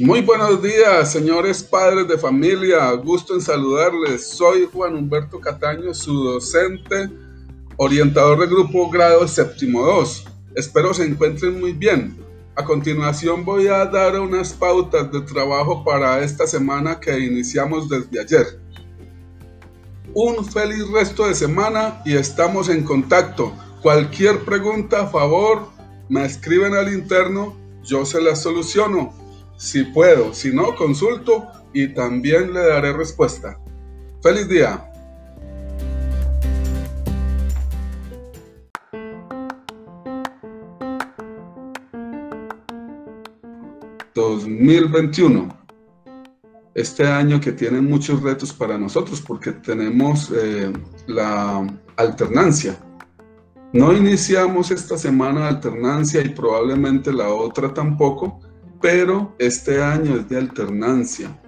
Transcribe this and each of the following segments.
Muy buenos días, señores padres de familia. Gusto en saludarles. Soy Juan Humberto Cataño, su docente, orientador del grupo grado séptimo 2. Espero se encuentren muy bien. A continuación voy a dar unas pautas de trabajo para esta semana que iniciamos desde ayer. Un feliz resto de semana y estamos en contacto. Cualquier pregunta, favor, me escriben al interno, yo se las soluciono si puedo, si no, consulto y también le daré respuesta. ¡Feliz día! ...2021... Este año que tiene muchos retos para nosotros porque tenemos eh, la alternancia. No iniciamos esta semana alternancia y probablemente la otra tampoco, pero este año es de alternancia.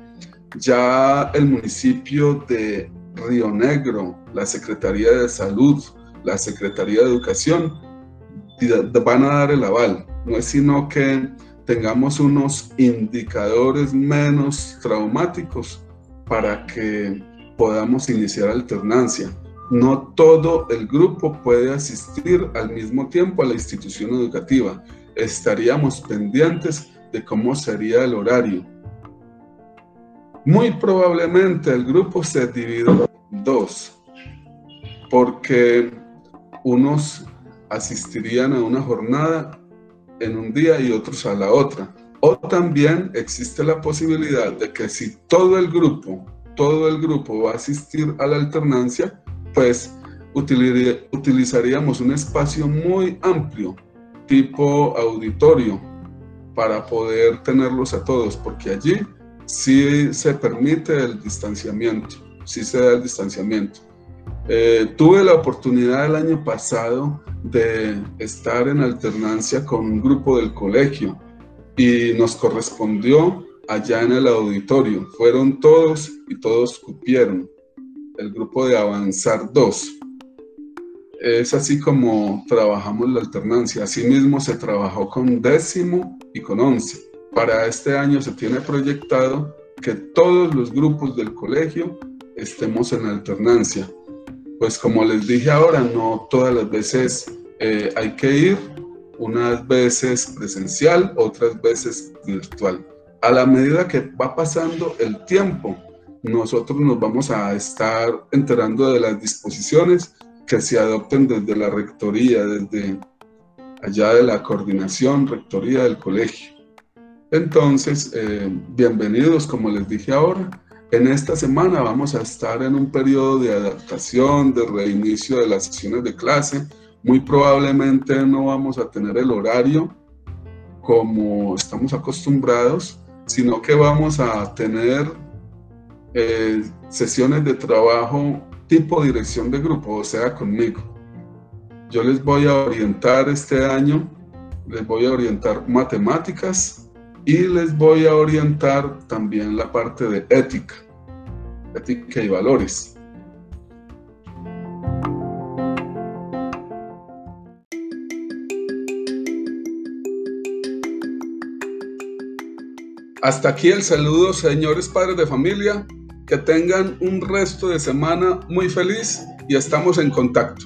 Ya el municipio de Río Negro, la Secretaría de Salud, la Secretaría de Educación van a dar el aval. No es sino que tengamos unos indicadores menos traumáticos para que podamos iniciar alternancia. No todo el grupo puede asistir al mismo tiempo a la institución educativa. Estaríamos pendientes de cómo sería el horario. Muy probablemente el grupo se divide en dos, porque unos asistirían a una jornada en un día y otros a la otra. O también existe la posibilidad de que si todo el grupo, todo el grupo va a asistir a la alternancia, pues utilizaríamos un espacio muy amplio, tipo auditorio, para poder tenerlos a todos, porque allí sí se permite el distanciamiento, sí se da el distanciamiento. Eh, tuve la oportunidad el año pasado de estar en alternancia con un grupo del colegio y nos correspondió allá en el auditorio. Fueron todos y todos cupieron. El grupo de Avanzar 2 es así como trabajamos la alternancia. Asimismo, se trabajó con décimo y con once. Para este año se tiene proyectado que todos los grupos del colegio estemos en alternancia. Pues como les dije ahora, no todas las veces eh, hay que ir, unas veces presencial, otras veces virtual. A la medida que va pasando el tiempo, nosotros nos vamos a estar enterando de las disposiciones que se adopten desde la rectoría, desde allá de la coordinación, rectoría del colegio. Entonces, eh, bienvenidos, como les dije ahora. En esta semana vamos a estar en un periodo de adaptación, de reinicio de las sesiones de clase. Muy probablemente no vamos a tener el horario como estamos acostumbrados, sino que vamos a tener eh, sesiones de trabajo tipo dirección de grupo, o sea, conmigo. Yo les voy a orientar este año, les voy a orientar matemáticas y les voy a orientar también la parte de ética, ética y valores. Hasta aquí el saludo, señores padres de familia. Que tengan un resto de semana muy feliz y estamos en contacto.